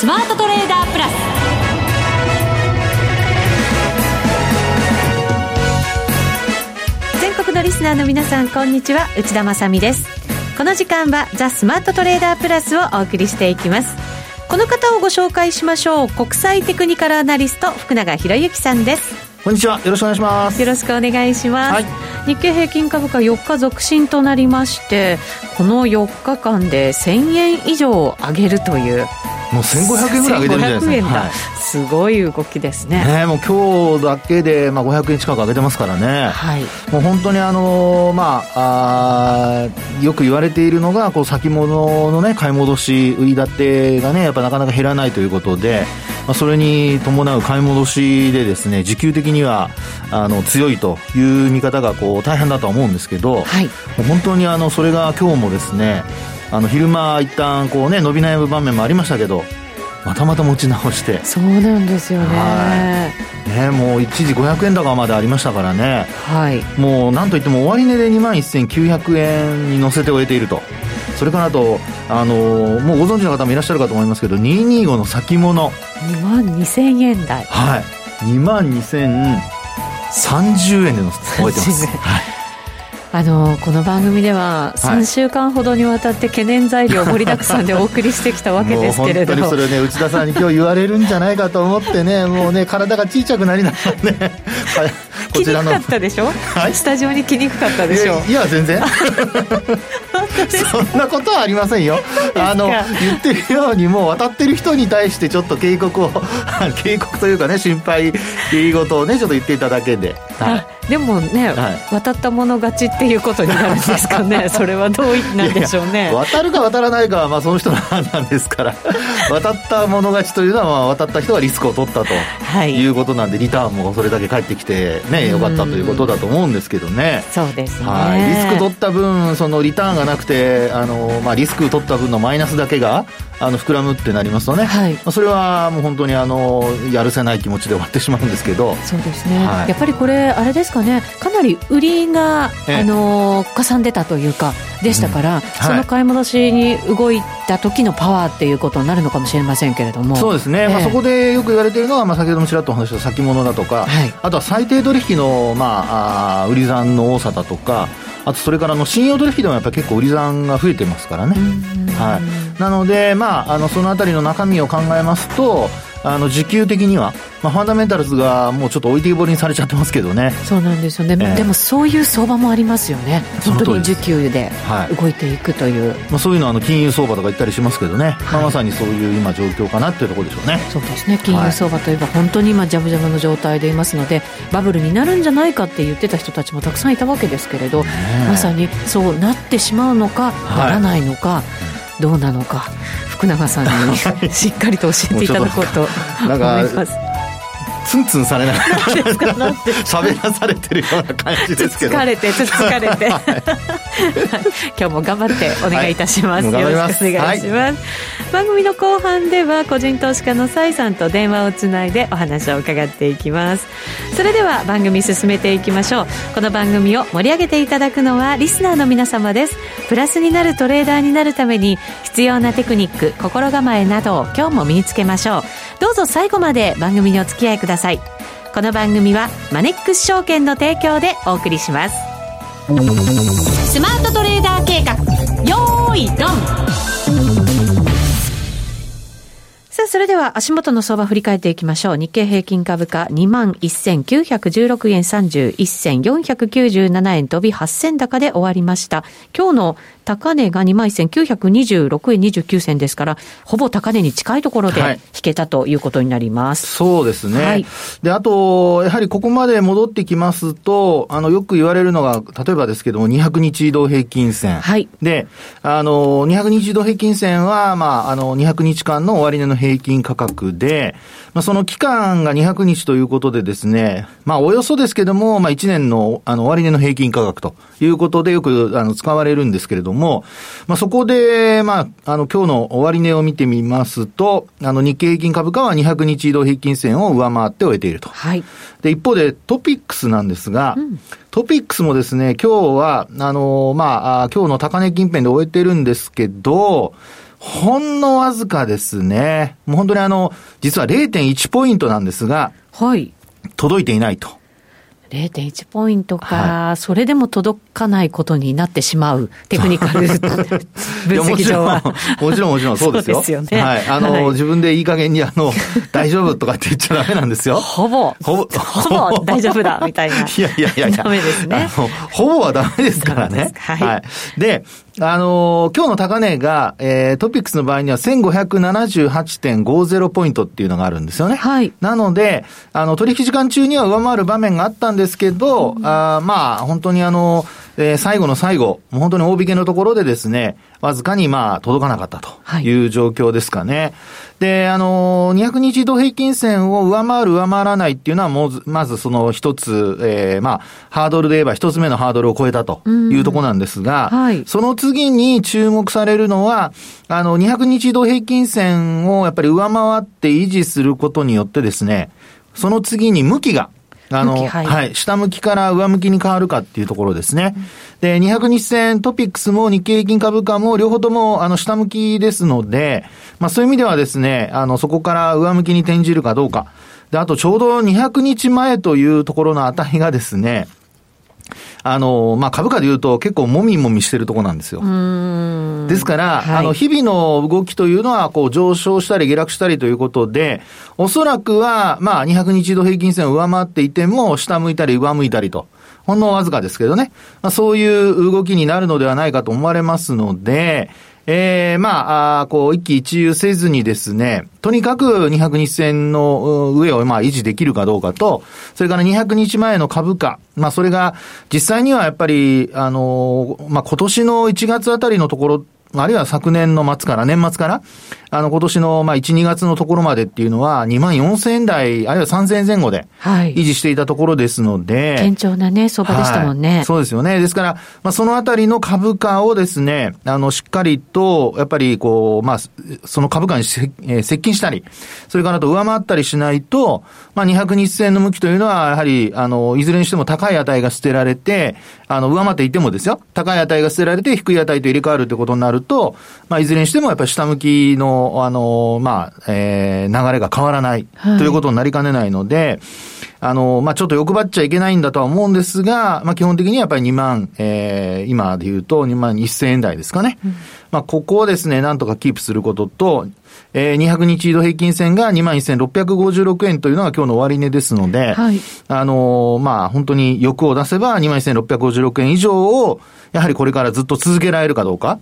スマートトレーダープラス全国のリスナーの皆さんこんにちは内田まさですこの時間はザ・スマートトレーダープラスをお送りしていきますこの方をご紹介しましょう国際テクニカルアナリスト福永博之さんですこんにちは。よろしくお願いします。よろしくお願いします。はい、日経平均株価4日続伸となりまして、この4日間で1000円以上上げるという。もう1500円ぐらい上げてるんじゃないですか。はい、すごい動きですね。ねもう今日だけで、まあ、500円近く上げてますからね。はい。もう本当にあのー、まあ、あよく言われているのが、こう先物のね、買い戻し、売り立てがね、やっぱなかなか減らないということで、まあ、それに伴う買い戻しでですね、時給的には、あの、強いという見方が、こう、大変だとは思うんですけど、はい。もう本当にあの、それが今日もですね、あの昼間一旦こうね伸び悩む場面もありましたけどまたまた持ち直して。そうなんですよね。ねもう一時500円高までありましたからね。はい。もうなんといっても終値で2万1900円に乗せて終えていると。それからあと、あのー、もうご存知の方もいらっしゃるかと思いますけど225の先物。2万2000円台。はい。2万2030円での終えてます、はいあのこの番組では3週間ほどにわたって懸念材料盛りだくさんでお送りしてきたわけですけれども。本当にそれね内田さんに今日言われるんじゃないかと思ってね もうね体が小さくなりながらねこちらの来にくかったでしょ、はい、スタジオに来にくかったでしょ？いや全然 そんなことはありませんよ。あの言ってるようにもう渡ってる人に対してちょっと警告を 警告というかね心配事をねちょっと言っていただけで、はい、でもね、はい、渡った者勝ちっていうことになるんですかね。それはどうなんでしょうね。渡るか渡らないかはまあその人の判断ですから。渡った者勝ちというのはまあ渡った人がリスクを取ったと、はい、いうことなんでリターンもそれだけ返ってきてねよかったということだと思うんですけどね。そうですね、はい、リスク取った分そのリターンがなくてあの、まあ、リスク取った分のマイナスだけがあの膨らむってなりますとね、はい、それはもう本当にあのやるせない気持ちで終わってしまうんですけど。そうですね、はい、やっぱりこれあれですかね。かなり売りがあのかさんでたというかでしたから、うん。はい、その買い戻しに動いた時のパワーっていうことになるのかもしれませんけれども。そうですね、えー、まあ、そこでよく言われているのは、まあ、先ほどもちらっとお話した先物だとか、はい、あとは最低取引の、まあ、あ売り算の多さだとかあとそれからの信用取引でもやっぱり結構売り算が増えてますからね、はい、なので、まあ、あのそのあたりの中身を考えますとあの時給的には、まあ、ファンダメンタルズがもうちょっと置いてきぼりにされちゃってますけどね。そうなんですよね、えー、でもそういう相場もありますよね。本当に時給で動いていくという、はい、まあ、そういうのはあの金融相場とか言ったりしますけどね、はい、まあ、まさにそういう今状況かなっていうところでしょうね。そうですね。金融相場といえば本当に今ジャブジャブの状態でいますのでバブルになるんじゃないかって言ってた人たちもたくさんいたわけですけれど、まさにそうなってしまうのか、ならないのか、どうなのか福永さんにしっかりと教えていただこうと思います。ツンツンされながら 喋らされてるような感じですけど。疲れてつつかれて、今日も頑張ってお願いいたします、はい、よろしくお願いします、はい、番組の後半では個人投資家の崔さんと電話をつないでお話を伺っていきます。それでは番組進めていきましょう。この番組を盛り上げていただくのはリスナーの皆様です。プラスになるトレーダーになるために必要なテクニック心構えなどを今日も身につけましょう。どうぞ最後まで番組にお付き合いください。この番組はマネックス証券の提供でお送りします。スマートトレーダー計画よーいドン。さあ、それでは足元の相場振り返っていきましょう。日経平均株価21,916円31銭497円飛び8銭高で終わりました。今日の高値が21,926円29銭ですから、ほぼ高値に近いところで引けたということになります。はい、そうですね。はい、で、あと、やはりここまで戻ってきますと、あの、よく言われるのが、例えばですけども、200日移動平均線。はい。で、あの、200日移動平均線は、まあ、あの、200日間の終値の平均価格で、まあ、その期間が200日ということでですね、まあ、およそですけども、まあ、1年の、あの、終値の平均価格ということでよく、あの、使われるんですけれども、まあ、そこで、まあ、あの、今日の終値を見てみますと、あの、日経平均株価は200日移動平均線を上回って終えていると。はい。で、一方で、トピックスなんですが、うん、トピックスもですね、今日は、あの、まあ、今日の高値近辺で終えてるんですけど、ほんのわずかですね。もう本当にあの、実は0.1ポイントなんですが、はい。届いていないと。0.1ポイントか、はい、それでも届かないことになってしまう、テクニカル 分析上は。もちろん、もちろん、そうですよ。ですよね。はい。あの、はい、自分でいい加減に、あの、大丈夫とかって言っちゃダメなんですよ。ほぼ。ほぼ。ほぼ大丈夫だ、みたいな。いやいやいやいや。ダメですね。ほぼはダメですからね。はい、はい。で、あのー、今日の高値が、えー、トピックスの場合には1578.50ポイントっていうのがあるんですよね。はい。なので、あの、取引時間中には上回る場面があったんですけど、うん、あまあ、本当にあの、えー、最後の最後、もう本当に大引けのところでですね、わずかにまあ届かなかったという状況ですかね。はい、で、あのー、200日移動平均線を上回る上回らないっていうのはもう、まずその一つ、えー、まあ、ハードルで言えば一つ目のハードルを超えたというところなんですが、はい、その次に注目されるのは、あの、200日移動平均線をやっぱり上回って維持することによってですね、その次に向きがあの、はい、はい、下向きから上向きに変わるかっていうところですね。うん、で、200日線トピックスも日経平均株価も両方ともあの下向きですので、まあそういう意味ではですね、あの、そこから上向きに転じるかどうか。で、あとちょうど200日前というところの値がですね、あの、まあ、株価で言うと結構もみもみしてるとこなんですよ。ですから、はい、あの、日々の動きというのは、こう、上昇したり下落したりということで、おそらくは、まあ、200日移動平均線を上回っていても、下向いたり上向いたりと。ほんのわずかですけどね。まあ、そういう動きになるのではないかと思われますので、えー、ま、あこう、一喜一憂せずにですね、とにかく200日線の上をまあ維持できるかどうかと、それから200日前の株価、まあそれが実際にはやっぱり、あの、まあ今年の1月あたりのところあるいは昨年の末から、年末から、あの、今年の、まあ、1、2月のところまでっていうのは、2万4千円台、あるいは3千円前後で、維持していたところですので。堅調なね、相場でしたもんね、はい。そうですよね。ですから、まあ、そのあたりの株価をですね、あの、しっかりと、やっぱり、こう、まあ、その株価に接近したり、それからと上回ったりしないと、まあ、200日線の向きというのは、やはり、あの、いずれにしても高い値が捨てられて、あの、上回っていてもですよ、高い値が捨てられて、低い値と入れ替わるということになると、まあ、いずれにしてもやっぱり下向きの、あの、まあ、えー、流れが変わらない、ということになりかねないので、あの、まあ、ちょっと欲張っちゃいけないんだとは思うんですが、まあ、基本的にはやっぱり2万、えー、今で言うと2万1000円台ですかね。うん、まあ、ここをですね、なんとかキープすることと、えー、200日移動平均線が21,656円というのが今日の終値ですので、はい、あのー、まあ、本当に欲を出せば21,656円以上を、やはりこれからずっと続けられるかどうか。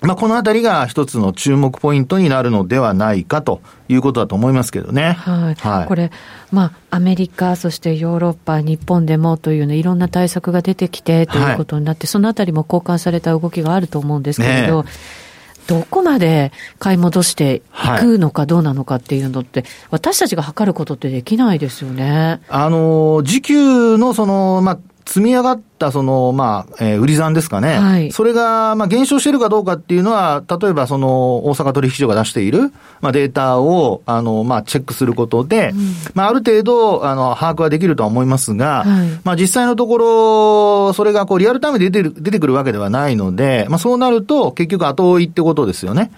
まあ、このあたりが一つの注目ポイントになるのではないかということだと思いますけどね。はい。はい、これ、まあ、アメリカ、そしてヨーロッパ、日本でもというね、いろんな対策が出てきてということになって、はい、そのあたりも交換された動きがあると思うんですけれど、ねどこまで買い戻していくのかどうなのかっていうのって、私たちが測ることってできないですよね。あの、時給のその、まあ、積み上がったその、まあ、えー、売り算ですかね。はい。それが、まあ、減少しているかどうかっていうのは、例えばその、大阪取引所が出している、まあ、データを、あの、まあ、チェックすることで、うん、まあ、ある程度、あの、把握はできるとは思いますが、はい、まあ、実際のところ、それがこう、リアルタイムで出てる、出てくるわけではないので、まあ、そうなると、結局後追いってことですよね。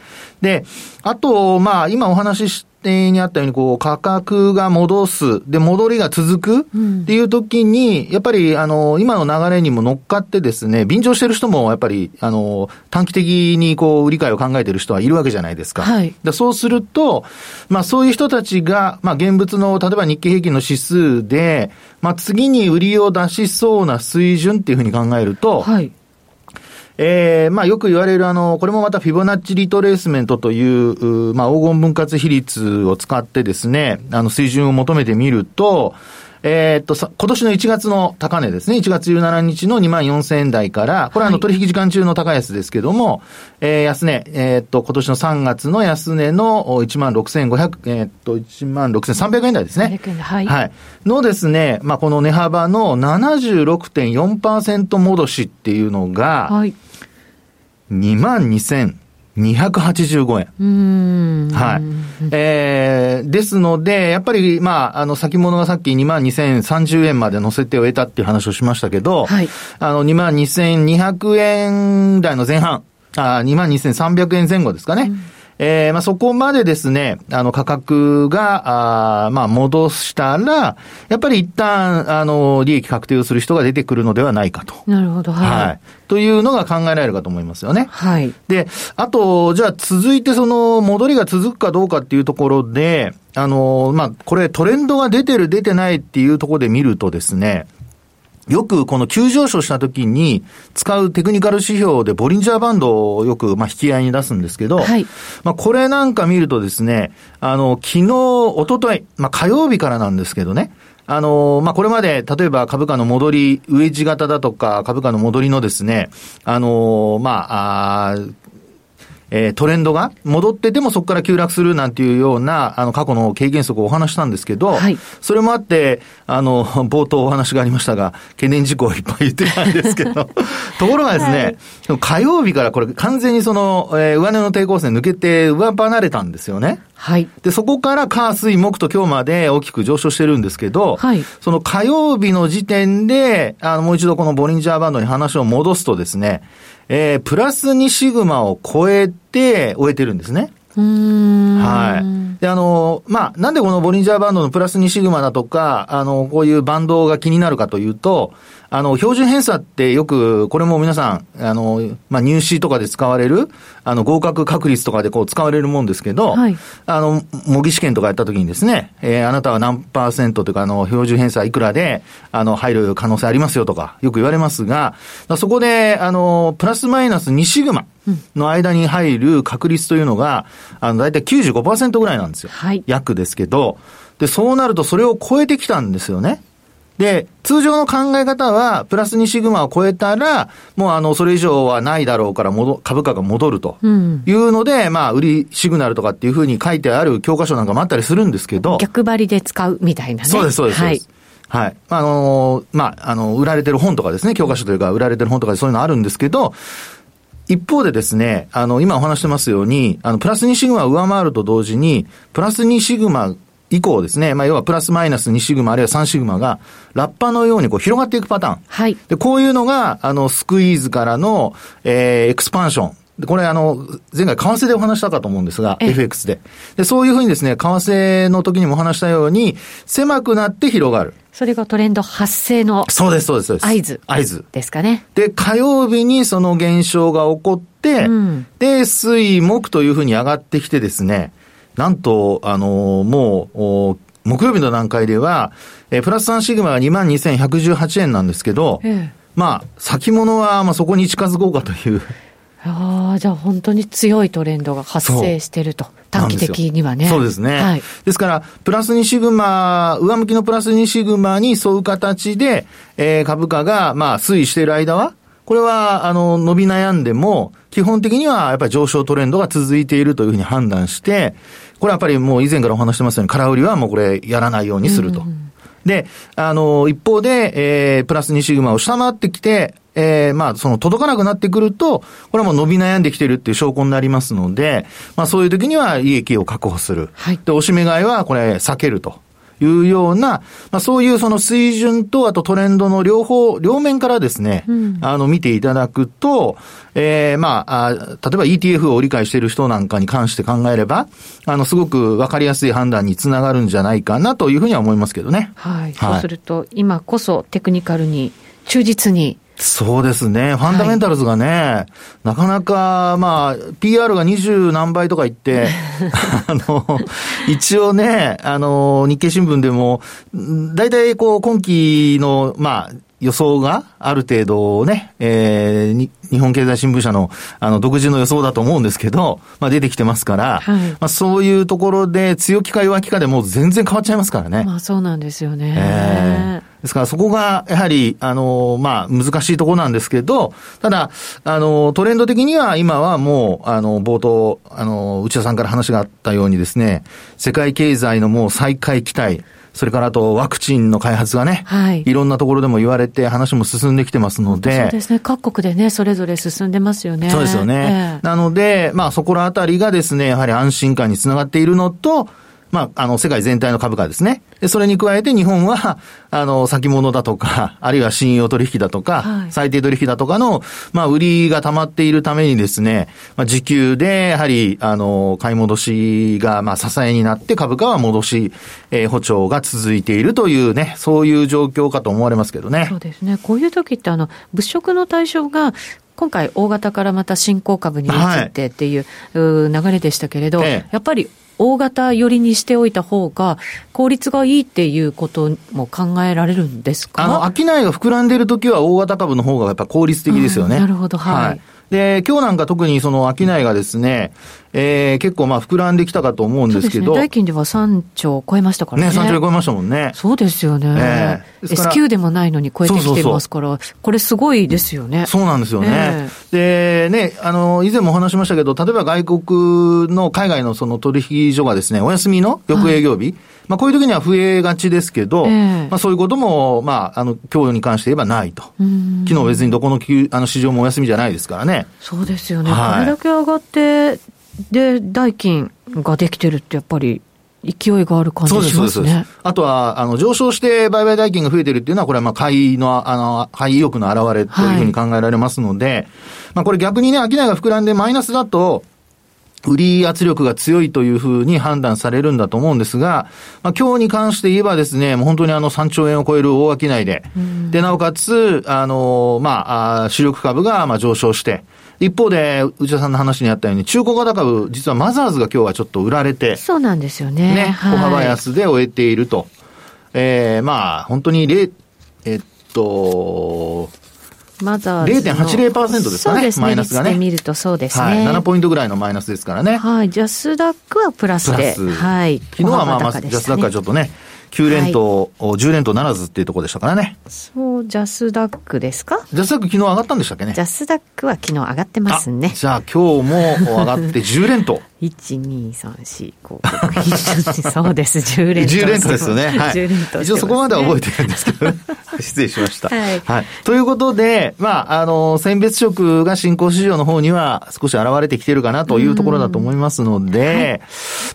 で、あと、まあ、今お話ししにあったように、こう、価格が戻す、で、戻りが続くっていう時に、やっぱり、あの、今の流れにも乗っかってですね、便乗してる人も、やっぱり、あの、短期的に、こう、売り買いを考えてる人はいるわけじゃないですか。はい。でそうすると、まあ、そういう人たちが、まあ、現物の、例えば日経平均の指数で、まあ、次に売りを出しそうな水準っていうふうに考えると、はい。えー、まあよく言われるあの、これもまたフィボナッチリトレースメントという、まあ黄金分割比率を使ってですね、あの水準を求めてみると、えー、っと、今年の1月の高値ですね。1月17日の2万4000円台から、これはあの取引時間中の高安ですけども、えー、安値、えー、っと、今年の3月の安値の1万6500、えー、っと、1万6300円台ですね。はい。はい。のですね、まあ、この値幅の76.4%戻しっていうのが、はい。2万2285円。はい。えー、ですので、やっぱり、まあ、あの、先物がさっき2万2030円まで乗せて終えたっていう話をしましたけど、はい。あの、2万2200円台の前半。あ22,300円前後ですかね。うんえー、まあ、そこまでですね、あの、価格が、あまあ、戻したら、やっぱり一旦、あの、利益確定をする人が出てくるのではないかと。なるほど、はい。はい。というのが考えられるかと思いますよね。はい。で、あと、じゃあ続いてその、戻りが続くかどうかっていうところで、あの、まあ、これトレンドが出てる出てないっていうところで見るとですね、よくこの急上昇した時に使うテクニカル指標でボリンジャーバンドをよくまあ引き合いに出すんですけど、はい、まあこれなんか見るとですね、あの、昨日、おととい、まあ火曜日からなんですけどね、あの、まあ、これまで、例えば株価の戻り、ウェッジ型だとか、株価の戻りのですね、あの、まあ、あえー、トレンドが戻っててもそこから急落するなんていうような、あの、過去の経験則をお話したんですけど、はい、それもあって、あの、冒頭お話がありましたが、懸念事項をいっぱい言ってたんですけど、ところがですね、はい、火曜日からこれ完全にその、えー、上値の抵抗線抜けて上離れたんですよね。はい。で、そこから火、水、木と今日まで大きく上昇してるんですけど、はい。その火曜日の時点で、あの、もう一度このボリンジャーバンドに話を戻すとですね、えー、プラス2シグマを超えて終えてるんですね。はい。で、あの、まあ、なんでこのボリンジャーバンドのプラス2シグマだとか、あの、こういうバンドが気になるかというと、あの、標準偏差ってよく、これも皆さん、あの、まあ、入試とかで使われる、あの、合格確率とかでこう使われるもんですけど、はい、あの、模擬試験とかやった時にですね、えー、あなたは何パーセントというか、あの、標準偏差いくらで、あの、入る可能性ありますよとか、よく言われますが、そこで、あの、プラスマイナス2シグマの間に入る確率というのが、あの、だいたい95%ぐらいなんですよ。はい。約ですけど、で、そうなるとそれを超えてきたんですよね。で、通常の考え方は、プラス2シグマを超えたら、もうあの、それ以上はないだろうから戻、株価が戻るというので、うん、まあ、売りシグナルとかっていうふうに書いてある教科書なんかもあったりするんですけど。逆張りで使うみたいなね。そうです、そうです。はい。はい。あのー、まあ、あの、売られてる本とかですね、教科書というか、売られてる本とかでそういうのあるんですけど、一方でですね、あの、今お話してますように、あの、プラス2シグマを上回ると同時に、プラス2シグマ以降ですね、まあ、要はプラスマイナス2シグマあるいは3シグマが、ラッパのようにこう広がっていくパターン。はい。で、こういうのが、あの、スクイーズからの、えー、エクスパンション。で、これあの、前回為替でお話したかと思うんですが、FX で。で、そういうふうにですね、為替の時にもお話したように、狭くなって広がる。それがトレンド発生の。そうです、そうです、そうです。合図。合図。ですかね。で、火曜日にその現象が起こって、うん、で、水、木というふうに上がってきてですね、なんと、あの、もう、木曜日の段階では、えー、プラス3シグマが22,118円なんですけど、ええ、まあ、先物は、まあ、そこに近づこうかという。ああ、じゃあ本当に強いトレンドが発生してると。短期的にはね。そうですね。はい。ですから、プラス2シグマ、上向きのプラス2シグマに沿う形で、えー、株価が、まあ、推移している間は、これは、あの、伸び悩んでも、基本的にはやっぱり上昇トレンドが続いているというふうに判断して、これはやっぱりもう以前からお話してますように、空売りはもうこれやらないようにすると。で、あの、一方で、えー、プラス2シグマを下回ってきて、えー、まあ、その届かなくなってくると、これはもう伸び悩んできてるっていう証拠になりますので、まあそういう時には利益を確保する。はい。で、おしめ買いはこれ避けると。いうような、まあ、そういうその水準と、あとトレンドの両方、両面からですね、うん、あの、見ていただくと、ええー、まああ、例えば ETF を理解している人なんかに関して考えれば、あの、すごくわかりやすい判断につながるんじゃないかなというふうには思いますけどね。はい。はい、そうすると、今こそテクニカルに忠実にそうですね。ファンダメンタルズがね、はい、なかなか、まあ、PR が二十何倍とか言って、あの、一応ね、あの、日経新聞でも、大体こう、今期の、まあ、予想がある程度ね、えー、日本経済新聞社のあの独自の予想だと思うんですけど、まあ出てきてますから、はい、まあそういうところで強気か弱気かでもう全然変わっちゃいますからね。まあそうなんですよね。えーですからそこがやはり、あの、まあ、難しいところなんですけど、ただ、あの、トレンド的には今はもう、あの、冒頭、あの、内田さんから話があったようにですね、世界経済のもう再開期待、それからあとワクチンの開発がね、はい、いろんなところでも言われて話も進んできてますので。そうですね。各国でね、それぞれ進んでますよね。そうですよね。えー、なので、まあそこらあたりがですね、やはり安心感につながっているのと、まあ、あの、世界全体の株価ですね。で、それに加えて日本は、あの、先物だとか、あるいは信用取引だとか、はい、最低取引だとかの、まあ、売りが溜まっているためにですね、まあ、時給で、やはり、あの、買い戻しが、まあ、支えになって株価は戻し、えー、補調が続いているというね、そういう状況かと思われますけどね。そうですね。こういう時って、あの、物色の対象が、今回、大型からまた新興株に移ってっていう流れでしたけれど、はい、やっぱり大型寄りにしておいた方が、効率がいいっていうことも考えられるんですか？あの、商いが膨らんでいるときは大型株の方がやっぱ効率的ですよね。なるほど、はい、はいで、今日なんか特にその商いがですね、えー、結構まあ膨らんできたかと思うんですけど。ね、代金では3兆超えましたからね。ね、3兆超えましたもんね。そうですよね。えー、S q でもないのに超えてきてますから、これすごいですよね。そうなんですよね。えー、で、ね、あの、以前もお話しましたけど、例えば外国の海外のその取引所がですね、お休みの翌営業日、はいまあ、こういう時には増えがちですけど、えー、まあ、そういうことも、まあ、あの、今日に関して言えばないと。昨日別にどこのあの市場もお休みじゃないですからね。そうですよね。はい、これだけ上がって、で、代金ができてるってやっぱり、勢いがある感じしますね。そうです、そうです。あとは、あの、上昇して売買代金が増えてるっていうのは、これはまあ、買いの、あの、買い意欲の表れというふうに考えられますので、はい、まあ、これ逆にね、商いが膨らんでマイナスだと、売り圧力が強いというふうに判断されるんだと思うんですが、まあ、今日に関して言えばですね、もう本当にあの3兆円を超える大商いで、で、なおかつ、あの、まあ、主力株がまあ上昇して、一方で、内田さんの話にあったように、中古型株、実はマザーズが今日はちょっと売られて、そうなんですよね。ね、小幅安で終えていると。えー、まあ、本当に、えっと、マザーズの。0.80%ですかね。ね。マイナスがね。見るとそうですね。はい。7ポイントぐらいのマイナスですからね。はい。ジャスダックはプラスで。プラスはい。昨日はまあ、まあ、ジャスダックはちょっとね、9連投、はい、10連投ならずっていうところでしたからね。そう、ジャスダックですか？ジャスダック昨日上がったんでしたっけね？ジャスダックは昨日上がってますね。じゃあ今日も上がって10連投。1、2、3、4、5、そうです、10連投。10連投ですよね。はい。10連投、ね、一応そこまでは覚えてるんですけど、失礼しました。はい。はい。ということで、まあ、あの、選別色が新興市場の方には少し現れてきてるかなというところだと思いますので、はい、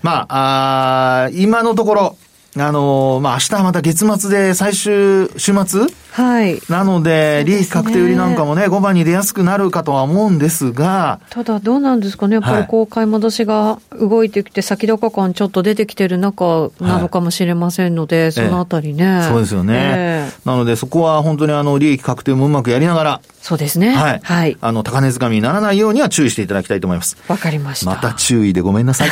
まあ、あ今のところ、あのー、まあ、明日はまた月末で最終、週末？はい。なので、利益確定売りなんかもね、5番に出やすくなるかとは思うんですが。ただ、どうなんですかね。やっぱりこう、買い戻しが動いてきて、先高感ちょっと出てきてる中なのかもしれませんので、はい、そのあたりね、そうですよね。えー、なので、そこは本当にあの、利益確定もうまくやりながら。そうですね。はい。はい。あの、高値掴みにならないようには注意していただきたいと思います。わかりました。また注意でごめんなさい。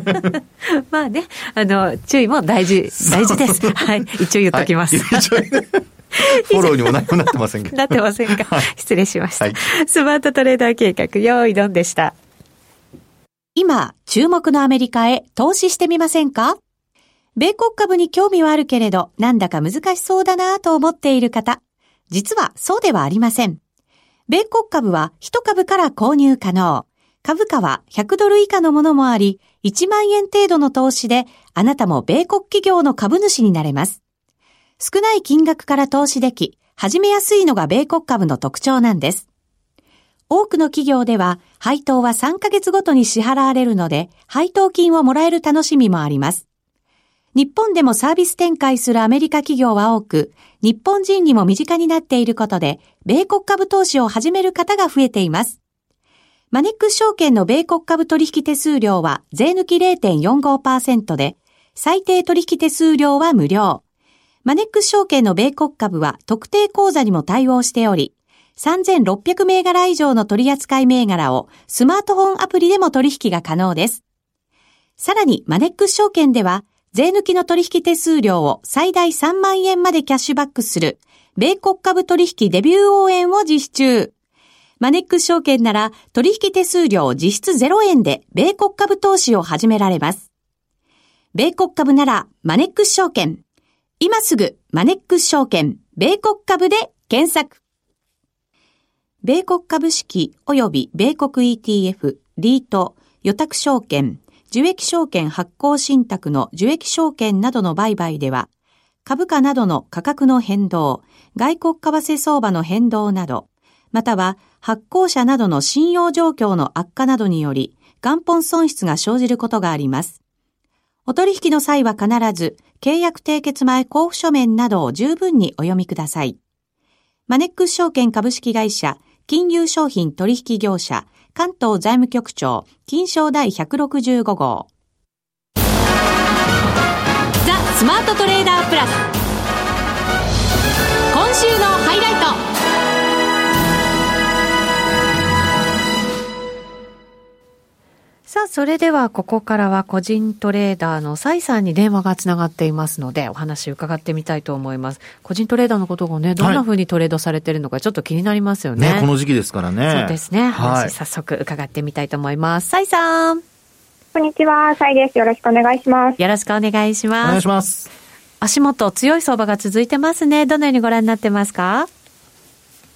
まあね、あの、注意も大事、大事です。はい。一応言っときます。はい フォローにも何もなってませんけど。なってませんか？はい、失礼しました、はい、スマートトレーダー計画、用意ドンでした。今、注目のアメリカへ投資してみませんか？米国株に興味はあるけれど、なんだか難しそうだなと思っている方。実はそうではありません。米国株は1株から購入可能。株価は100ドル以下のものもあり、1万円程度の投資で、あなたも米国企業の株主になれます。少ない金額から投資でき、始めやすいのが米国株の特徴なんです。多くの企業では、配当は3ヶ月ごとに支払われるので、配当金をもらえる楽しみもあります。日本でもサービス展開するアメリカ企業は多く、日本人にも身近になっていることで、米国株投資を始める方が増えています。マネックス証券の米国株取引手数料は税抜き0.45%で、最低取引手数料は無料。マネックス証券の米国株は特定口座にも対応しており、3600銘柄以上の取扱い銘柄をスマートフォンアプリでも取引が可能です。さらにマネックス証券では、税抜きの取引手数料を最大3万円までキャッシュバックする、米国株取引デビュー応援を実施中。マネックス証券なら取引手数料実質0円で米国株投資を始められます。米国株ならマネックス証券。今すぐマネックス証券米国株で検索。米国株式及び米国 ETF、リート、予託証券、受益証券発行信託の受益証券などの売買では、株価などの価格の変動、外国為替相場の変動など、または発行者などの信用状況の悪化などにより、元本損失が生じることがあります。お取引の際は必ず、契約締結前交付書面などを十分にお読みください。マネックス証券株式会社、金融商品取引業者、関東財務局長、金賞第165号。ザ・スマートトレーダープラス。今週のハイライト。さあ、それではここからは個人トレーダーの蔡さんに電話がつながっていますので、お話伺ってみたいと思います。個人トレーダーのことがね、どんなふうにトレードされてるのかちょっと気になりますよね。ねこの時期ですからね。そうですね。話、早速伺ってみたいと思います。蔡さん。こんにちは、蔡です。よろしくお願いします。よろしくお願いします。お願いします。足元強い相場が続いてますね。どのようにご覧になってますか？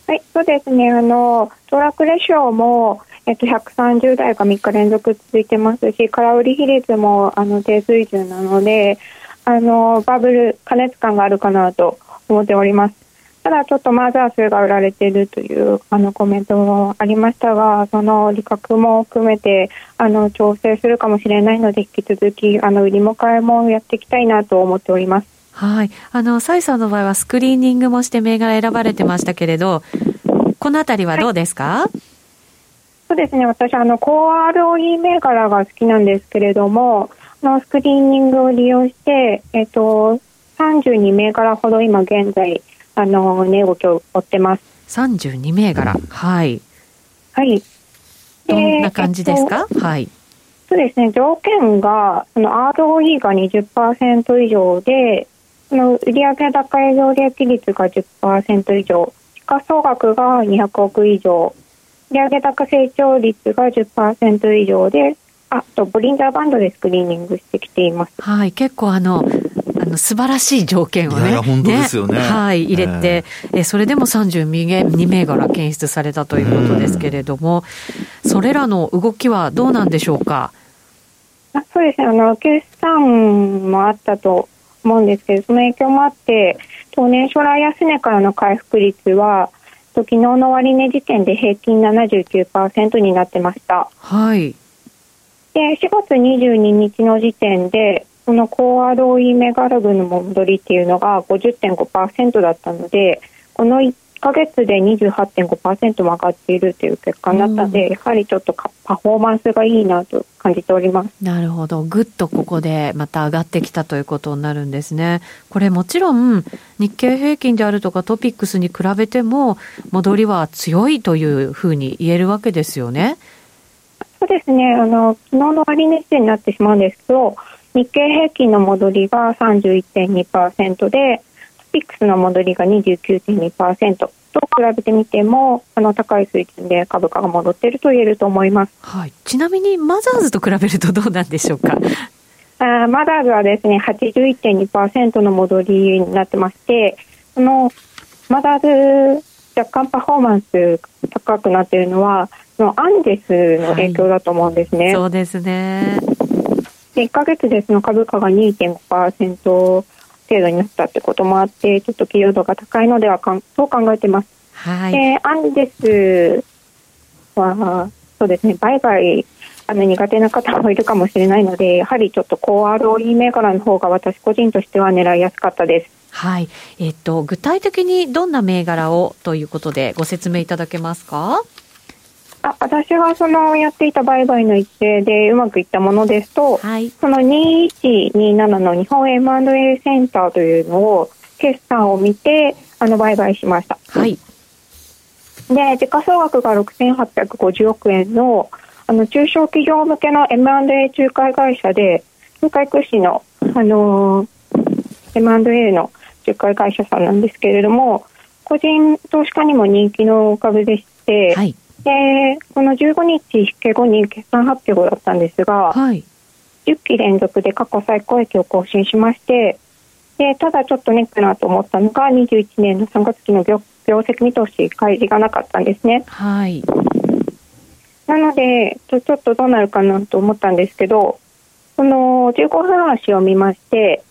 はい、そうですね。あの、トラックレシオも、えっと、130台が3日連続続いてますし、空売り比率もあの低水準なので、あのバブル、加熱感があるかなと思っております。ただちょっとマザー数が売られているというあのコメントもありましたが、その利確も含めてあの調整するかもしれないので、引き続きあの売りも買いもやっていきたいなと思っております。はい。あの、サイさんの場合はスクリーニングもして銘柄選ばれてましたけれど、このあたりはどうですか、はいそうですね、私、あの、高 ROE 銘柄が好きなんですけれども、のスクリーニングを利用して、えっと、32銘柄ほど今現在、あの、値動きを追ってます。32銘柄、はい。はい。どんな感じですか、えっと、はい。そうですね、条件が、その ROE が20%以上で、その売上高営業利益率が10%以上、時価総額が200億以上、売上高成長率が10%以上で、あと、ボリンジャーバンドでスクリーニングしてきています。はい、結構あの、あの素晴らしい条件をね、本当ですよね、ね、はい、入れて、えー、それでも32銘柄検出されたということですけれども、それらの動きはどうなんでしょうか？あそうですね、あの決算もあったと思うんですけど、その影響もあって、当年初来安値からの回復率は、と昨日の終値時点で平均79%になってました。はい。で、4月22日の時点で、この高 ROE メガラグの戻りっていうのが50.5%だったので、この1ヶ月で28.5%も上がっているという結果になったので、うん、やはりちょっとパフォーマンスがいいなと感じております。なるほど。ぐっとここでまた上がってきたということになるんですね。これもちろん日経平均であるとかトピックスに比べても戻りは強いというふうに言えるわけですよね。そうですね。あの、昨日の終値になってしまうんですけど、日経平均の戻りが31.2%で、ピックスの戻りが29.2%と比べてみてもあの高い水準で株価が戻っていると言えると思います、はい、ちなみにマザーズと比べるとどうなんでしょうか？あマザーズはですね81.2%の戻りになってましてそのマザーズ若干パフォーマンス高くなっているのはそのアンデスの影響だと思うんですね、はい、そうですね。で1か月でその株価が2.5%程度になったってこともあってちょっと寄与度が高いのではかんと考えてます。はい、でアンデスはそうですね売買あの苦手な方もいるかもしれないのでやはりちょっと高 ROE 銘柄の方が私個人としては狙いやすかったです。はい、えっと具体的にどんな銘柄をということでご説明いただけますか。あ私がそのやっていた売買の一例でうまくいったものですと、はい、その2127の日本 M&A センターというのを決算を見てあの売買しました。はい、で時価総額が6850億円のあの中小企業向けの M&A 仲介会社で仲介屈指の、あのー、M&A の仲介会社さんなんですけれども個人投資家にも人気の株でして、はいでこの15日引け後に決算発表だったんですが、はい、10期連続で過去最高益を更新しましてでただちょっとネックなと思ったのが21年の3月期の業業績見通し開示がなかったんですね。はい、なのでちょっとどうなるかなと思ったんですけどその15分足を見まして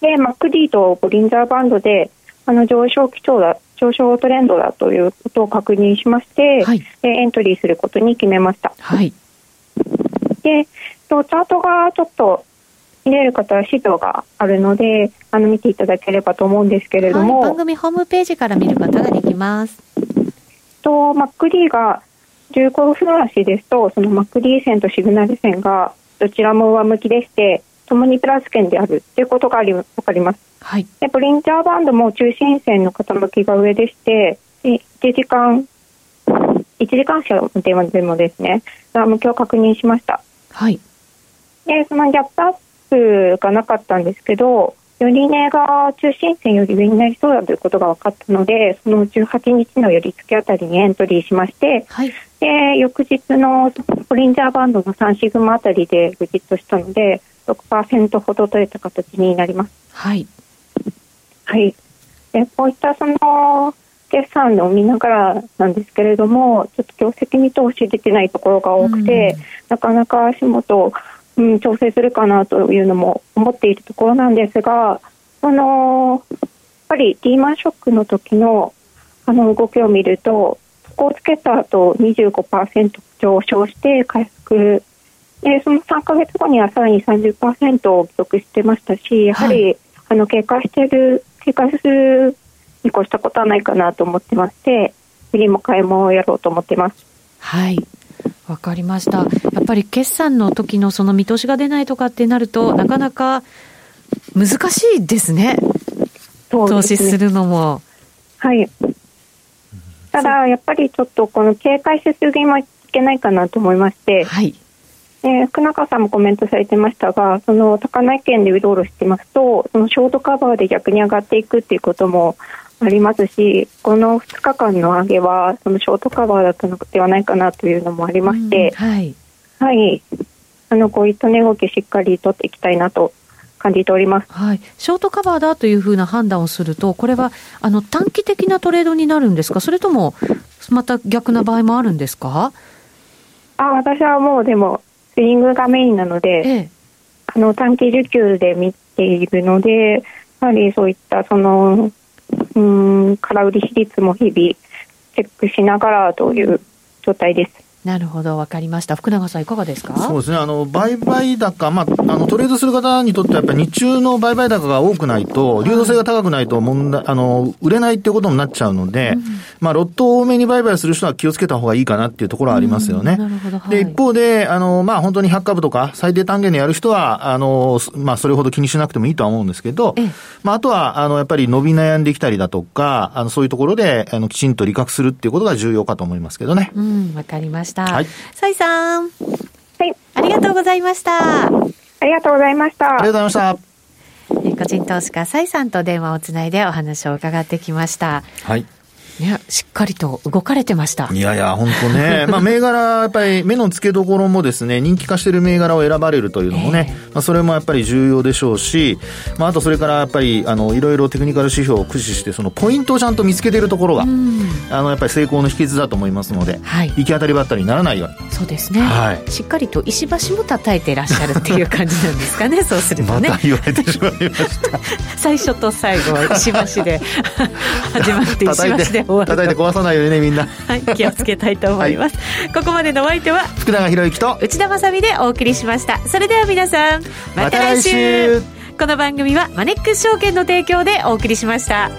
でマックディとボリンザーバンドであの上昇基調だ上昇トレンドだということを確認しまして、はい、エントリーすることに決めました。はい、でチャートがちょっと見れる方は資料があるので、あの見ていただければと思うんですけれども、はい、番組ホームページから見ることができます。と、マックリーが15分足ですと、そのマックリー線とシグナル線がどちらも上向きでして、ともにプラス圏であるということがあり分かります。はい、で、ボリンジャーバンドも中心線の傾きが上でして、1時間、1時間車の電話でもですね、上向きを確認しました。はい。で、そのギャップアップがなかったんですけど、より値が中心線より上になりそうだということが分かったので、その18日の寄り付けあたりにエントリーしまして、はい、で翌日のボリンジャーバンドの3シグマあたりでグジットしたので、6%ほどといった形になります。はい。はい。でこういったその決算を見ながらなんですけれども、ちょっと業績見通しできないところが多くて、なかなか足元、うん、調整するかなというのも思っているところなんですが、あのやっぱりリーマンショックの時のあの動きを見ると、そこをつけた後25%上昇して回復でその3か月後にはさらに30%を記録してましたし、やはり、はい、あの警戒している、警戒するに越したことはないかなと思ってまして、売りも買いもやろうと思ってます。はい。わかりました。やっぱり決算の時のその見通しが出ないとかってなると、なかなか難しいですね。そう投資するのも。はい。ただ、やっぱりちょっとこの警戒しすぎもいけないかなと思いまして、はい。えー、福中さんもコメントされてましたが、その高内県でうろうろしてますと、そのショートカバーで逆に上がっていくっていうこともありますし、この2日間の上げは、そのショートカバーだったのではないかなというのもありまして、はい、はい、あのこういった値動きしっかり取っていきたいなと感じております、はい、ショートカバーだというふうな判断をすると、これはあの短期的なトレードになるんですか、それともまた逆な場合もあるんですか？あ私はもうでもスイングがメインなので、ええ、あの短期受給で見ているので、やはりそういったその、うん、空売り比率も日々チェックしながらという状態です。なるほど、わかりました。福永さん、いかがですか？そうですね、あの、売買高、まあ、あの、トレードする方にとっては、やっぱり日中の売買高が多くないと、流動性が高くないと問題、あの、売れないっていうことになっちゃうので、うん、まあ、ロット多めに売買する人は気をつけた方がいいかなっていうところはありますよね。うん、なるほど。はい、で、一方で、あの、まあ、本当に100株とか、最低単元でやる人は、あの、まあ、それほど気にしなくてもいいとは思うんですけど、まあ、あとは、あの、やっぱり伸び悩んできたりだとか、あの、そういうところで、あの、きちんと利確するっていうことが重要かと思いますけどね。うん、わかりました。はい。さん。はい。ありがとうございました。ありがとうございました。ありがとうございました。個人投資家、蔡さんと電話をつないでお話を伺ってきました。はい。ね、しっかりと動かれてました。いやいや、本当ね。まあ、銘柄、やっぱり目の付けどころもですね、人気化している銘柄を選ばれるというのもね、えー、まあ、それもやっぱり重要でしょうし、まあ、あとそれからやっぱり、あの、いろいろテクニカル指標を駆使して、そのポイントをちゃんと見つけているところが、あの、やっぱり成功の秘訣だと思いますので、はい、行き当たりばったりにならないように。そうですね。はい。しっかりと石橋も叩いていらっしゃるっていう感じなんですかね、そうするとね。また言われてしまいました。最初と最後は石橋で始まって石橋で。叩いて壊さないようにねみんな。はい気をつけたいと思います、はい、ここまでのお相手は福永博之と内田まさでお送りしました。それでは皆さんまた来週,、この番組はマネックス証券の提供でお送りしました